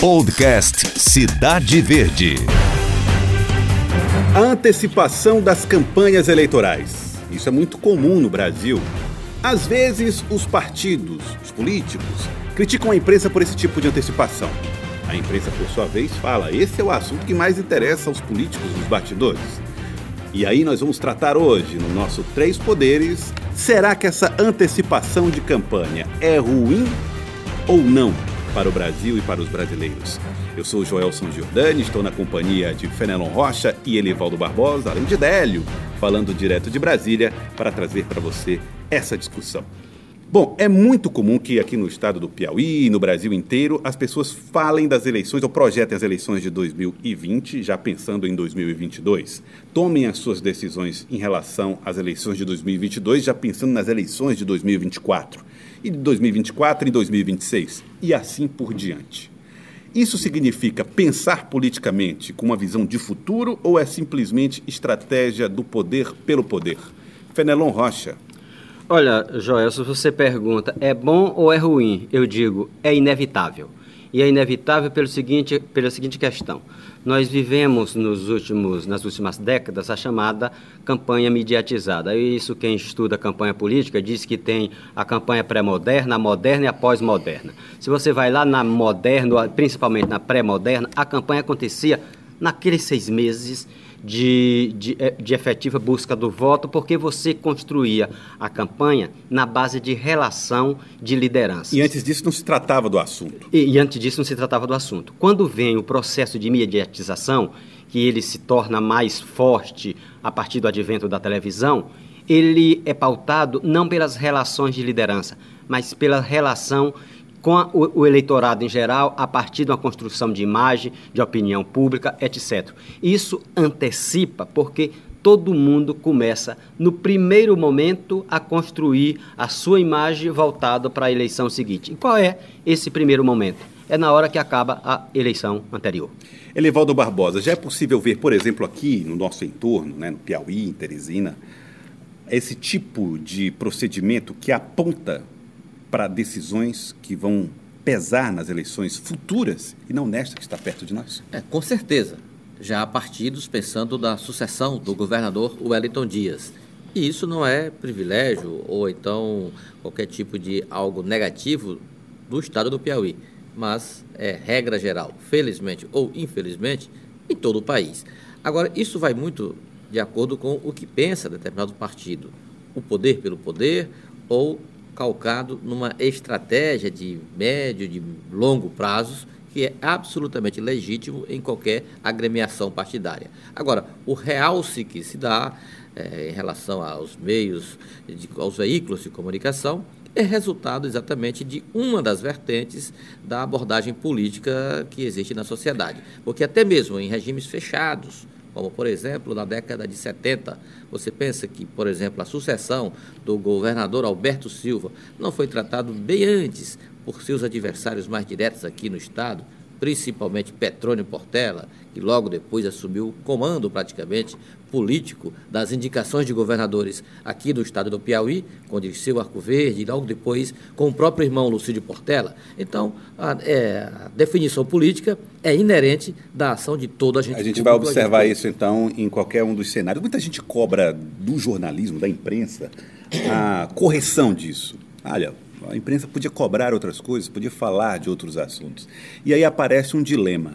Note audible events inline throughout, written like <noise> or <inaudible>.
Podcast Cidade Verde. A antecipação das campanhas eleitorais. Isso é muito comum no Brasil. Às vezes, os partidos, os políticos, criticam a imprensa por esse tipo de antecipação. A imprensa, por sua vez, fala: esse é o assunto que mais interessa aos políticos nos bastidores. E aí nós vamos tratar hoje, no nosso Três Poderes, será que essa antecipação de campanha é ruim ou não para o Brasil e para os brasileiros? Eu sou o Joelson Giordani, estou na companhia de Fenelon Rocha e Elivaldo Barbosa, além de Délio, falando direto de Brasília para trazer para você essa discussão. Bom, é muito comum que aqui no estado do Piauí e no Brasil inteiro as pessoas falem das eleições ou projetem as eleições de 2020, já pensando em 2022. Tomem as suas decisões em relação às eleições de 2022, já pensando nas eleições de 2024. E de 2024 em 2026. E assim por diante. Isso significa pensar politicamente com uma visão de futuro ou é simplesmente estratégia do poder pelo poder? Fenelon Rocha, Olha, Joel, se você pergunta, é bom ou é ruim? Eu digo, é inevitável. E é inevitável pelo seguinte, pela seguinte questão. Nós vivemos nos últimos, nas últimas décadas a chamada campanha mediatizada. Isso quem estuda campanha política diz que tem a campanha pré-moderna, a moderna e a pós-moderna. Se você vai lá na moderna, principalmente na pré-moderna, a campanha acontecia naqueles seis meses de, de, eh, de, efetiva busca do voto, porque você construía a campanha na base de relação de liderança. E antes disso não se tratava do assunto. E, e antes disso não se tratava do assunto. Quando vem o processo de mediatização, que ele se torna mais forte a partir do advento da televisão, ele é pautado não pelas relações de liderança, mas pela relação com a, o, o, eleitorado em geral a partir de uma construção de imagem, de opinião pública, etc. Isso antecipa porque todo mundo começa, no primeiro momento, a construir a sua imagem voltada para a eleição seguinte. E qual é esse primeiro momento? É na hora que acaba a eleição anterior. Elivaldo Barbosa, já é possível ver, por exemplo, aqui no nosso entorno, né, no Piauí, em Teresina, esse tipo de procedimento que aponta para decisões que vão pesar nas eleições futuras e não nesta que está perto de nós? É, com certeza. Já há partidos pensando na sucessão do governador Wellington Dias. E isso não é privilégio ou então qualquer tipo de algo negativo do estado do Piauí, mas é regra geral, felizmente ou infelizmente, em todo o país. Agora, isso vai muito de acordo com o que pensa determinado partido. O poder pelo poder ou calcado numa estratégia de médio, de longo prazos, que é absolutamente legítimo em qualquer agremiação partidária. Agora, o realce que se dá é, em relação aos meios, de, aos veículos de comunicação, é resultado exatamente de uma das vertentes da abordagem política que existe na sociedade. Porque até mesmo em regimes fechados, como por exemplo na década de 70. Você pensa que, por exemplo, a sucessão do governador Alberto Silva não foi tratado bem antes por seus adversários mais diretos aqui no estado, principalmente Petrônio Portela, que logo depois assumiu o comando praticamente político das indicações de governadores aqui do estado do Piauí, com Dirceu Arco Verde, e logo depois com o próprio irmão Lucídio Portela. Então, a, é, a definição política é inerente da ação de toda a gente. A gente vai observar gente... isso, então, em qualquer um dos cenários. Muita gente cobra do jornalismo, da imprensa, a correção disso. Olha, a imprensa podia cobrar outras coisas, podia falar de outros assuntos. E aí aparece um dilema.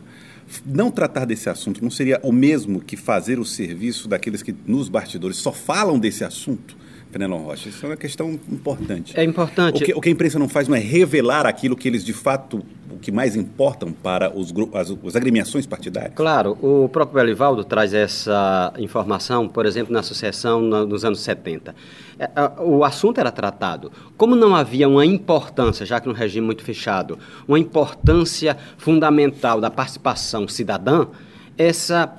Não tratar desse assunto não seria o mesmo que fazer o serviço daqueles que nos bastidores só falam desse assunto? Fenelon Rocha, isso é uma questão importante. É importante. O que, o que, a imprensa não faz não é revelar aquilo que eles de fato, que mais importam para os, as, as agremiações partidárias. Claro, o próprio Belivaldo traz essa informação, por exemplo, na associação nos anos 70. É, o assunto era tratado. Como não havia uma importância, já que no regime muito fechado, uma importância fundamental da participação cidadã, essa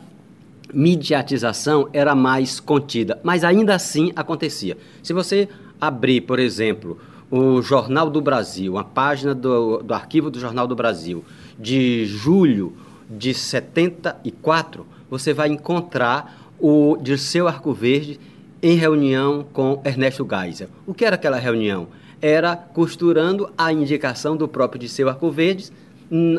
mediatização era mais contida, mas ainda assim acontecia. Se você abrir, por exemplo, o Jornal do Brasil, a página do, do arquivo do Jornal do Brasil, de julho de 74, você vai encontrar o Dirceu Arco Verde em reunião com Ernesto Geisel. O que era aquela reunião? Era costurando a indicação do próprio Dirceu Arco Verde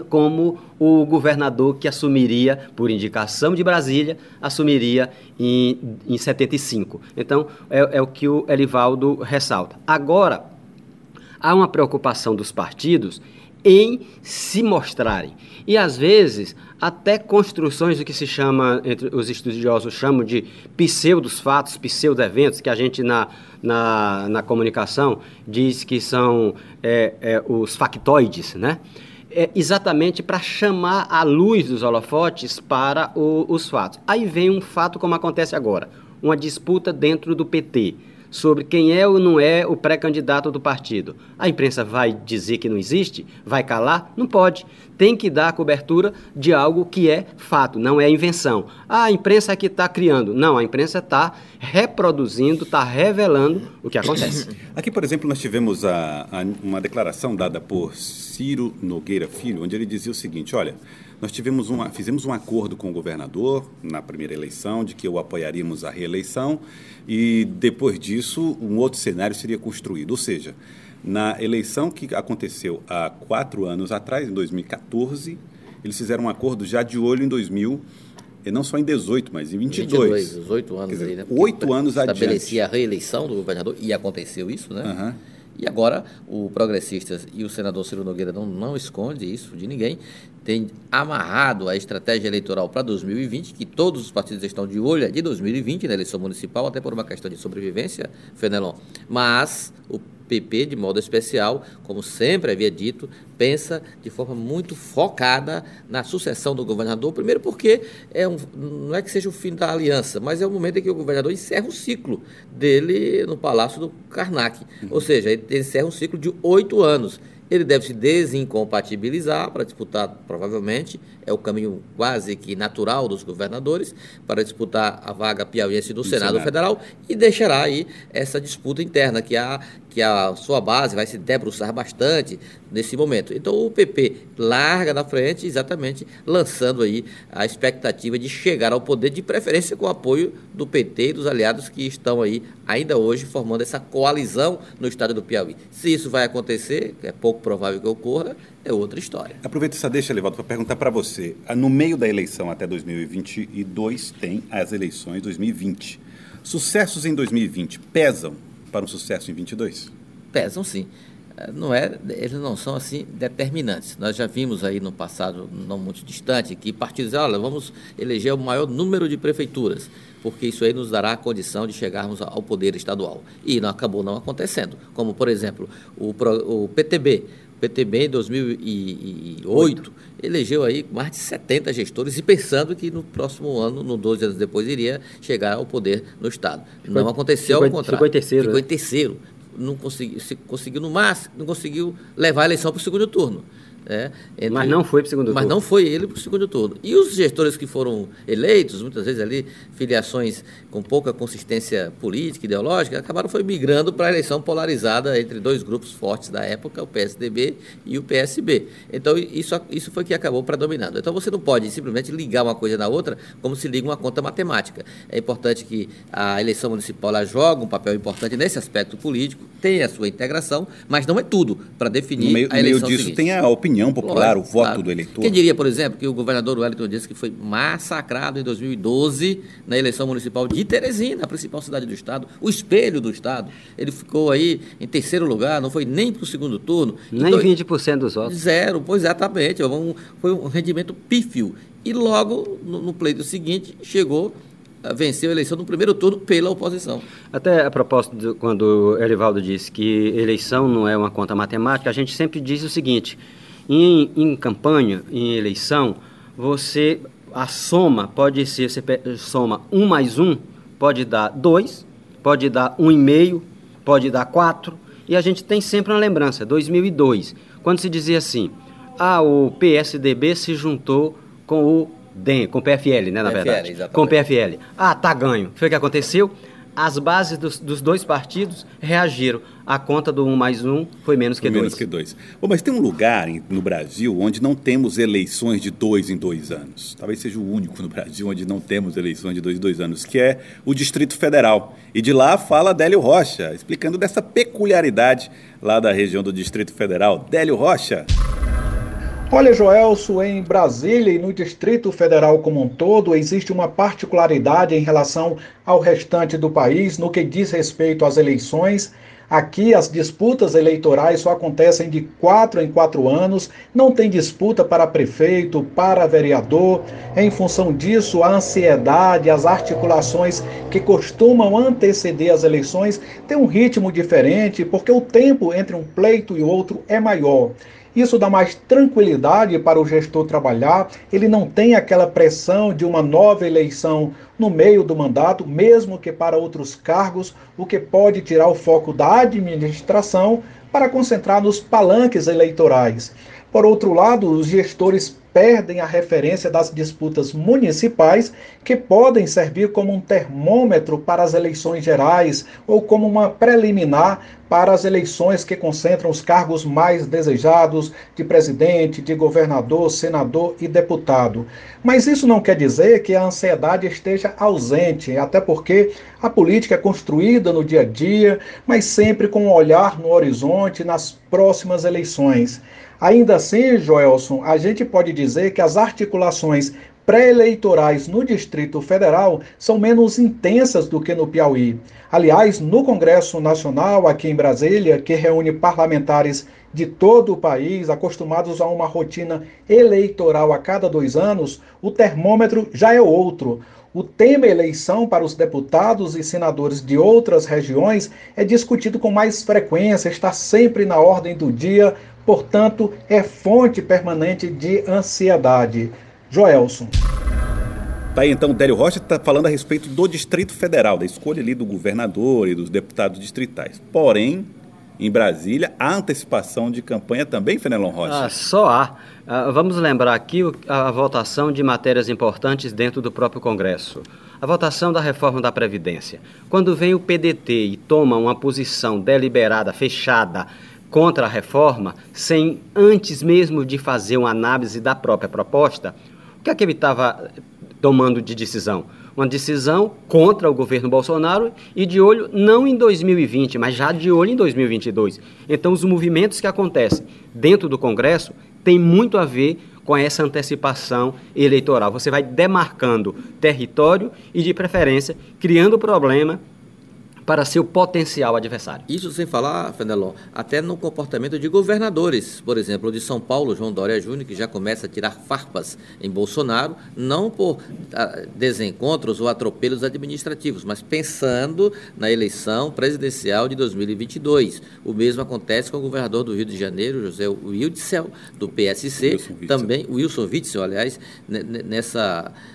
como o governador que assumiria, por indicação de Brasília, assumiria em, em 75. Então, é, é o que o Elivaldo ressalta. Agora, há uma preocupação dos partidos em se mostrarem. E às vezes, até construções do que se chama, entre os estudiosos chamam de pseudos fatos, pseudo-eventos, que a gente na, na, na comunicação diz que são é, é, os factoides, né? É exatamente para chamar a luz dos holofotes para o, os fatos. Aí vem um fato como acontece agora, uma disputa dentro do PT sobre quem é ou não é o pré-candidato do partido. A imprensa vai dizer que não existe? Vai calar? Não pode. Tem que dar a cobertura de algo que é fato, não é invenção. Ah, a imprensa é que está criando. Não, a imprensa está reproduzindo, está revelando o que acontece. <coughs> Aqui, por exemplo, nós tivemos a, a, uma declaração dada por Ciro Nogueira Filho, onde ele dizia o seguinte: olha. Nós tivemos uma, fizemos um acordo com o governador na primeira eleição de que o apoiaríamos a reeleição e depois disso um outro cenário seria construído. Ou seja, na eleição que aconteceu há quatro anos atrás, em 2014, eles fizeram um acordo já de olho em 2000 e não só em 18, mas em 22. 22, os oito anos dizer, aí, né? Oito anos adiante. Estabelecia a reeleição do governador, e aconteceu isso, né? Uhum. E agora o Progressistas e o senador Ciro Nogueira não, não esconde isso de ninguém, tem amarrado a estratégia eleitoral para 2020, que todos os partidos estão de olho, é de 2020, na eleição municipal, até por uma questão de sobrevivência, Fenelon. Mas o PP, de modo especial, como sempre havia dito, pensa de forma muito focada na sucessão do governador. Primeiro, porque é um, não é que seja o fim da aliança, mas é o momento em que o governador encerra o ciclo dele no Palácio do Karnak. Uhum. Ou seja, ele encerra um ciclo de oito anos. Ele deve se desincompatibilizar para disputar, provavelmente, é o caminho quase que natural dos governadores, para disputar a vaga piauiense do Senado, Senado, Federal e deixará aí essa disputa interna que a, que a sua base vai se debruçar bastante nesse momento. Então o PP larga na frente, exatamente lançando aí a expectativa de chegar ao poder, de preferência com o apoio do PT e dos aliados que estão aí ainda hoje formando essa coalizão no estado do Piauí. Se isso vai acontecer, é pouco provável que ocorra, é outra história. Aproveito essa deixa, Levaldo, para perguntar para você. No meio da eleição até 2022 tem as eleições 2020. Sucessos em 2020 pesam para um sucesso em 22? Pesam sim. É, não é, eles não são assim determinantes. Nós já vimos aí no passado, não muito distante, que partidos, olha, vamos eleger o maior número de prefeituras, porque isso aí nos dará a condição de chegarmos ao poder estadual. E não acabou não acontecendo. Como, por exemplo, o, o PTB. O PTB em 2008 Oito. elegeu aí mais de 70 gestores e pensando que no próximo ano, no 12 anos depois, iria chegar ao poder no Estado. Ficou, não aconteceu ficou, ao contrário. Ficou em terceiro. Ficou né? em terceiro não conseguiu, conseguiu no máximo, não conseguiu levar a eleição para o segundo turno. É, entre, mas não foi para o segundo mas turno. Mas não foi ele para o segundo turno. E os gestores que foram eleitos, muitas vezes ali, filiações com pouca consistência política, ideológica, acabaram foi migrando para a eleição polarizada entre dois grupos fortes da época, o PSDB e o PSB. Então, isso, isso foi que acabou predominando. Então, você não pode simplesmente ligar uma coisa na outra como se liga uma conta matemática. É importante que a eleição municipal ela joga um papel importante nesse aspecto político, tem a sua integração, mas não é tudo para definir no meio, a eleição No meio disso seguinte. tem a opinião opinião popular, o voto claro. do eleitor. Quem diria, por exemplo, que o governador Wellington disse que foi massacrado em 2012 na eleição municipal de Teresina, a principal cidade do estado, o espelho do estado. Ele ficou aí em terceiro lugar, não foi nem para o segundo turno. Nem então, 20% dos votos. Zero, pois exatamente. Foi um rendimento pífio. E logo, no, pleito seguinte, chegou venceu a eleição no primeiro turno pela oposição. Até a propósito, de, quando o Erivaldo disse que eleição não é uma conta matemática, a gente sempre diz o seguinte: em, em campanha, em eleição, você a soma pode ser, você soma um mais um, pode dar dois, pode dar um e meio, pode dar quatro, e a gente tem sempre uma lembrança, 2002, quando se dizia assim, ah, o PSDB se juntou com o DEM, com o PFL, né, na PFL, verdade, exatamente. com o PFL. Ah, tá ganho. Foi o que aconteceu? As bases dos, dos, dois partidos reagiram. A conta do um mais um foi menos que dois. Menos que dois. Bom, mas tem um lugar em, no Brasil onde não temos eleições de dois em dois anos. Talvez seja o único no Brasil onde não temos eleições de dois em dois anos, que é o Distrito Federal. E de lá fala Délio Rocha, explicando dessa peculiaridade lá da região do Distrito Federal. Délio Rocha. Olha, Joelso, em Brasília e no Distrito Federal como um todo, existe uma particularidade em relação ao restante do país no que diz respeito às eleições. Aqui, as disputas eleitorais só acontecem de quatro em quatro anos, não tem disputa para prefeito, para vereador. Em função disso, a ansiedade, as articulações que costumam anteceder as eleições têm um ritmo diferente, porque o tempo entre um pleito e outro é maior. Isso dá mais tranquilidade para o gestor trabalhar, ele não tem aquela pressão de uma nova eleição no meio do mandato, mesmo que para outros cargos, o que pode tirar o foco da administração para concentrar nos palanques eleitorais. Por outro lado, os gestores perdem a referência das disputas municipais, que podem servir como um termômetro para as eleições gerais ou como uma preliminar para as eleições que concentram os cargos mais desejados de presidente, de governador, senador e deputado. Mas isso não quer dizer que a ansiedade esteja ausente, até porque a política é construída no dia a dia, mas sempre com um olhar no horizonte nas próximas eleições. Ainda assim, Joelson, a gente pode dizer que as articulações pré-eleitorais no Distrito Federal são menos intensas do que no Piauí. Aliás, no Congresso Nacional, aqui em Brasília, que reúne parlamentares de todo o país, acostumados a uma rotina eleitoral a cada dois anos, o termômetro já é outro. O tema eleição para os deputados e senadores de outras regiões é discutido com mais frequência, está sempre na ordem do dia, portanto, é fonte permanente de ansiedade. Joelson. Tá aí, então, Délio Rocha está falando a respeito do Distrito Federal, da escolha ali do governador e dos deputados distritais. Porém, em Brasília, há antecipação de campanha também, Fenelon Rocha? Ah, só há. Ah, vamos lembrar aqui a votação de matérias importantes dentro do próprio Congresso. A votação da reforma da Previdência. Quando vem o PDT e toma uma posição deliberada, fechada, contra a reforma, sem antes mesmo de fazer uma análise da própria proposta, o que é que ele estava tomando de decisão? Uma decisão contra o governo Bolsonaro e de olho não em 2020, mas já de olho em 2022. Então, os movimentos que acontecem dentro do Congresso têm muito a ver com essa antecipação eleitoral. Você vai demarcando território e, de preferência, criando problema para seu potencial adversário. Isso sem falar, Fenelon, até no comportamento de governadores, por exemplo, de São Paulo, João Dória Júnior, que já começa a tirar farpas em Bolsonaro, não por ah, desencontros ou atropelos administrativos, mas pensando na eleição presidencial de 2022. O mesmo acontece com o governador do Rio de Janeiro, José Witzel, do PSC, Wilson também Wilson Witzel, aliás, nessa é,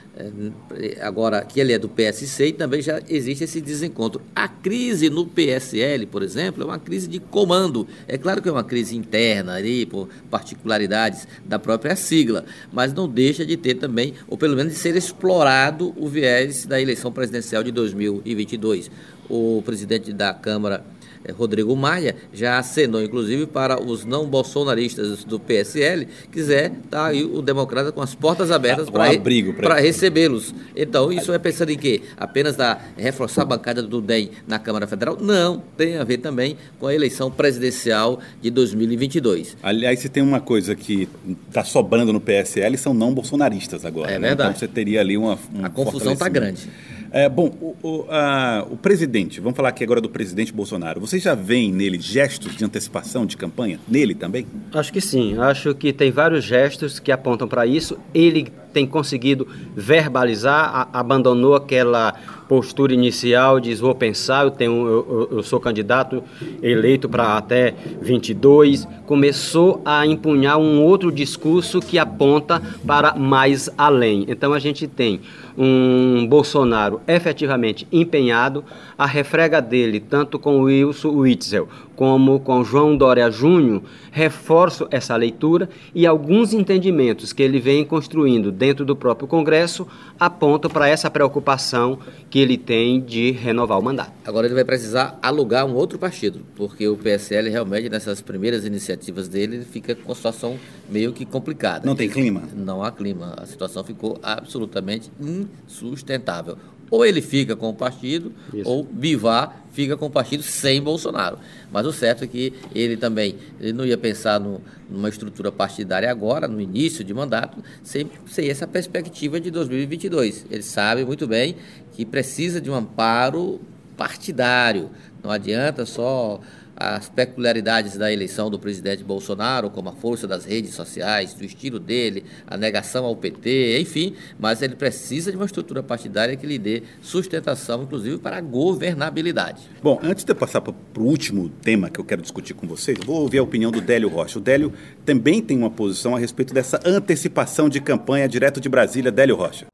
agora que ele é do PSC e também já existe esse desencontro. A crise no PSL, por exemplo, é uma crise de comando. É claro que é uma crise interna ali, por particularidades da própria sigla, mas não deixa de ter também, ou pelo menos de ser explorado o viés da eleição presidencial de 2022. O presidente da Câmara é, Rodrigo Maia já acenou, inclusive, para os não bolsonaristas do PSL, quiser tá aí o democrata com as portas abertas ah, para recebê-los. Então, isso é pensando em quê? Apenas da reforçar a bancada do DEM na Câmara Federal? Não, tem a ver também com a eleição presidencial de 2022. Aliás, se tem uma coisa que está sobrando no PSL, são não bolsonaristas agora. É né? verdade. Então você teria ali uma. Um a confusão está grande. É, bom, o, o, a, o, presidente, vamos falar aqui agora do presidente Bolsonaro. Vocês já veem nele gestos de antecipação de campanha? Nele também? Acho que sim. Acho que tem vários gestos que apontam para isso. Ele tem conseguido verbalizar, a, abandonou aquela postura inicial, diz vou pensar, eu, tenho, eu, eu sou candidato eleito para até 22, começou a empunhar um outro discurso que aponta para mais além. Então a gente tem um Bolsonaro efetivamente empenhado, a refrega dele, tanto com Wilson Witzel como com João Dória Júnior, reforço essa leitura e alguns entendimentos que ele vem construindo dentro do próprio Congresso apontam para essa preocupação que ele tem de renovar o mandato. Agora ele vai precisar alugar um outro partido, porque o PSL realmente nessas primeiras iniciativas dele fica com a situação meio que complicada. Não tem clima? Não há clima. A situação ficou absolutamente insustentável Ou ele fica com o partido, Isso. ou Bivar fica com o partido sem Bolsonaro. Mas o certo é que ele também ele não ia pensar no, numa estrutura partidária agora, no início de mandato, sem, sem essa perspectiva de 2022. Ele sabe muito bem que precisa de um amparo partidário. Não adianta só as peculiaridades da eleição do presidente Bolsonaro, como a força das redes sociais, do estilo dele, a negação ao PT, enfim, mas ele precisa de uma estrutura partidária que lhe dê sustentação, inclusive, para a governabilidade. Bom, antes de eu passar para o último tema que eu quero discutir com vocês, vou ouvir a opinião do Délio Rocha. O Délio também tem uma posição a respeito dessa antecipação de campanha direto de Brasília. Délio Rocha.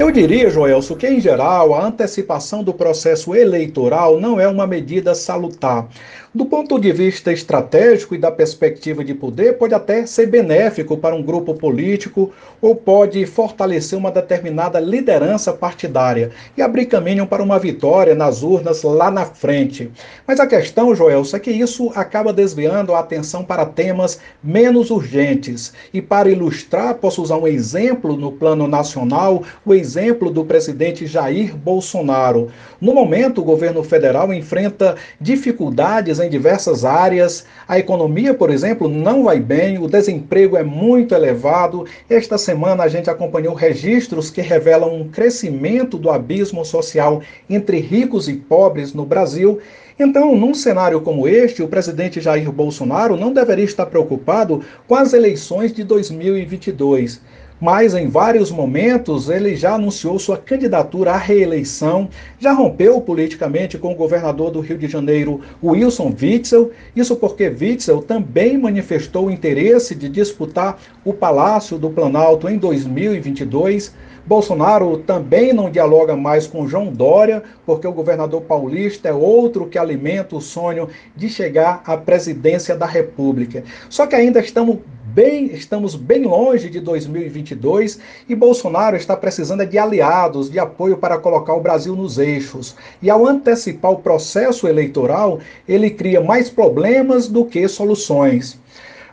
Eu diria, Joelso, que em geral a antecipação do processo eleitoral não é uma medida salutar. Do ponto de vista estratégico e da perspectiva de poder, pode até ser benéfico para um grupo político ou pode fortalecer uma determinada liderança partidária e abrir caminho para uma vitória nas urnas lá na frente. Mas a questão, Joelso, é que isso acaba desviando a atenção para temas menos urgentes. E para ilustrar, posso usar um exemplo no plano nacional, o exemplo do presidente Jair Bolsonaro. No momento, o governo federal enfrenta dificuldades em diversas áreas. A economia, por exemplo, não vai bem, o desemprego é muito elevado. Esta semana a gente acompanhou registros que revelam um crescimento do abismo social entre ricos e pobres no Brasil. Então, num cenário como este, o presidente Jair Bolsonaro não deveria estar preocupado com as eleições de 2022 mas em vários momentos ele já anunciou sua candidatura à reeleição, já rompeu politicamente com o governador do Rio de Janeiro, Wilson Witzel, isso porque Witzel também manifestou interesse de disputar o Palácio do Planalto em 2022. Bolsonaro também não dialoga mais com João Dória, porque o governador paulista é outro que alimenta o sonho de chegar à presidência da República. Só que ainda estamos bem, estamos bem longe de 2022 e Bolsonaro está precisando de aliados, de apoio para colocar o Brasil nos eixos. E ao antecipar o processo eleitoral, ele cria mais problemas do que soluções.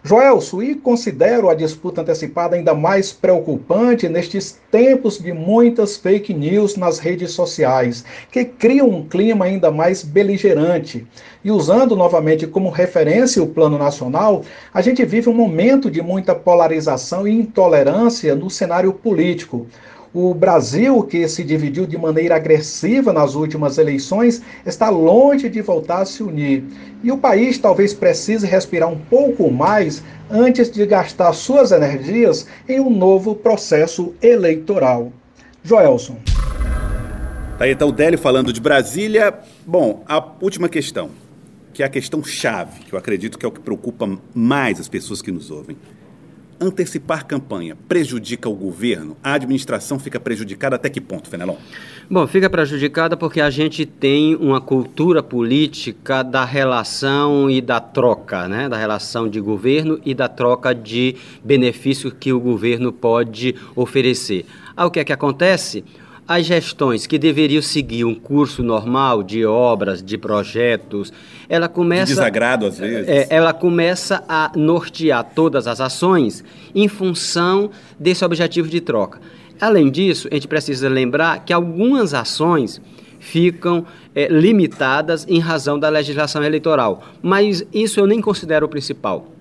Joelso, e considero a disputa antecipada ainda mais preocupante nestes tempos de muitas fake news nas redes sociais, que criam um clima ainda mais beligerante. E usando novamente como referência o Plano Nacional, a gente vive um momento de muita polarização e intolerância no cenário político. O Brasil, que se dividiu de maneira agressiva nas últimas eleições, está longe de voltar a se unir. E o país talvez precise respirar um pouco mais antes de gastar suas energias em um novo processo eleitoral. Joelson. Tá aí então o Délio falando de Brasília. Bom, a última questão, que é a questão chave, que eu acredito que é o que preocupa mais as pessoas que nos ouvem antecipar campanha prejudica o governo? A administração fica prejudicada até que ponto, Fenelon? Bom, fica prejudicada porque a gente tem uma cultura política da relação e da troca, né? Da relação de governo e da troca de benefícios que o governo pode oferecer. Aí o que é que acontece? As gestões que deveriam seguir um curso normal de obras, de projetos, ela começa. De desagrado, às vezes. É, ela começa a nortear todas as ações em função desse objetivo de troca. Além disso, a gente precisa lembrar que algumas ações ficam é, limitadas em razão da legislação eleitoral. Mas isso eu nem considero o principal.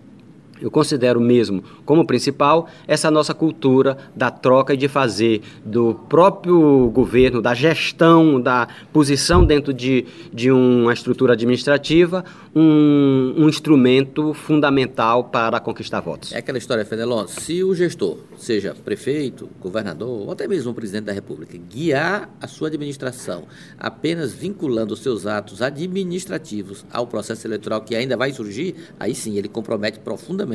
Eu considero mesmo como principal essa nossa cultura da troca e de fazer do próprio governo, da gestão, da posição dentro de, de uma estrutura administrativa, um, um instrumento fundamental para conquistar votos. É aquela história, Fenelon, se o gestor, seja prefeito, governador ou até mesmo o presidente da República, guiar a sua administração apenas vinculando os seus atos administrativos ao processo eleitoral que ainda vai surgir, aí sim ele compromete profundamente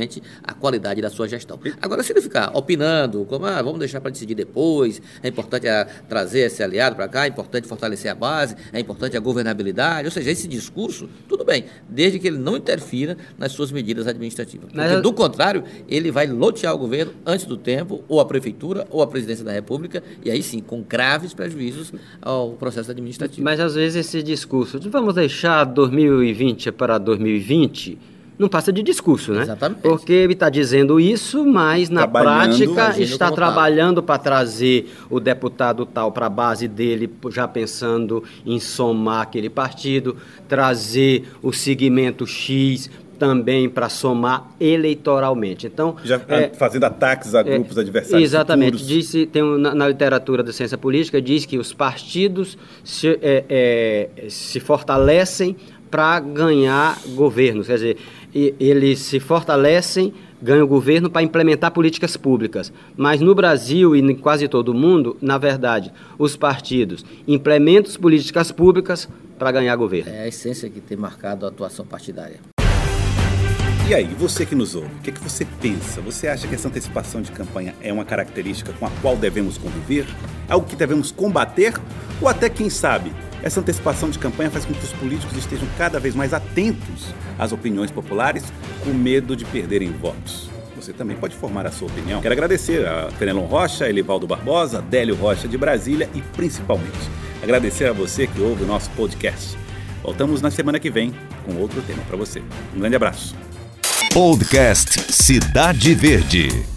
a qualidade da sua gestão. Agora, se ele ficar opinando, como ah, vamos deixar para decidir depois, é importante a, ah, trazer esse aliado para cá, é importante fortalecer a base, é importante a governabilidade, ou seja, esse discurso, tudo bem, desde que ele não interfira nas suas medidas administrativas. Porque, Mas, do contrário, ele vai lotear o governo antes do tempo, ou a prefeitura, ou a presidência da República, e aí sim, com graves prejuízos ao processo administrativo. Mas às vezes esse discurso de vamos deixar 2020 para 2020 não passa de discurso, né? Exatamente. Porque ele está dizendo isso, mas na prática está tal. trabalhando para trazer o deputado tal para a base dele, já pensando em somar aquele partido, trazer o segmento X também para somar eleitoralmente. Então, Já é, fazendo ataques a grupos adversários Exatamente. futuros. Disse, tem um- na, na literatura da ciência política diz que os partidos se, é, é, se fortalecem para ganhar governos. Quer dizer, eles se fortalecem, ganham governo para implementar políticas públicas. Mas no Brasil e em quase todo o mundo, na verdade, os partidos implementam políticas públicas para ganhar governo. É a essência que tem marcado a atuação partidária. E aí, você que nos ouve, o que, é que você pensa? Você acha que essa antecipação de campanha é uma característica com a qual devemos conviver? Algo que devemos combater? Ou até, quem sabe, essa antecipação de campanha faz com que os políticos estejam cada vez mais atentos às opiniões populares, com medo de perderem votos? Você também pode formar a sua opinião. Quero agradecer a Fenelon Rocha, Elivaldo Barbosa, Délio Rocha de Brasília e, principalmente, agradecer a você que ouve o nosso podcast. Voltamos na semana que vem com outro tema para você. Um grande abraço. Podcast Cidade Verde.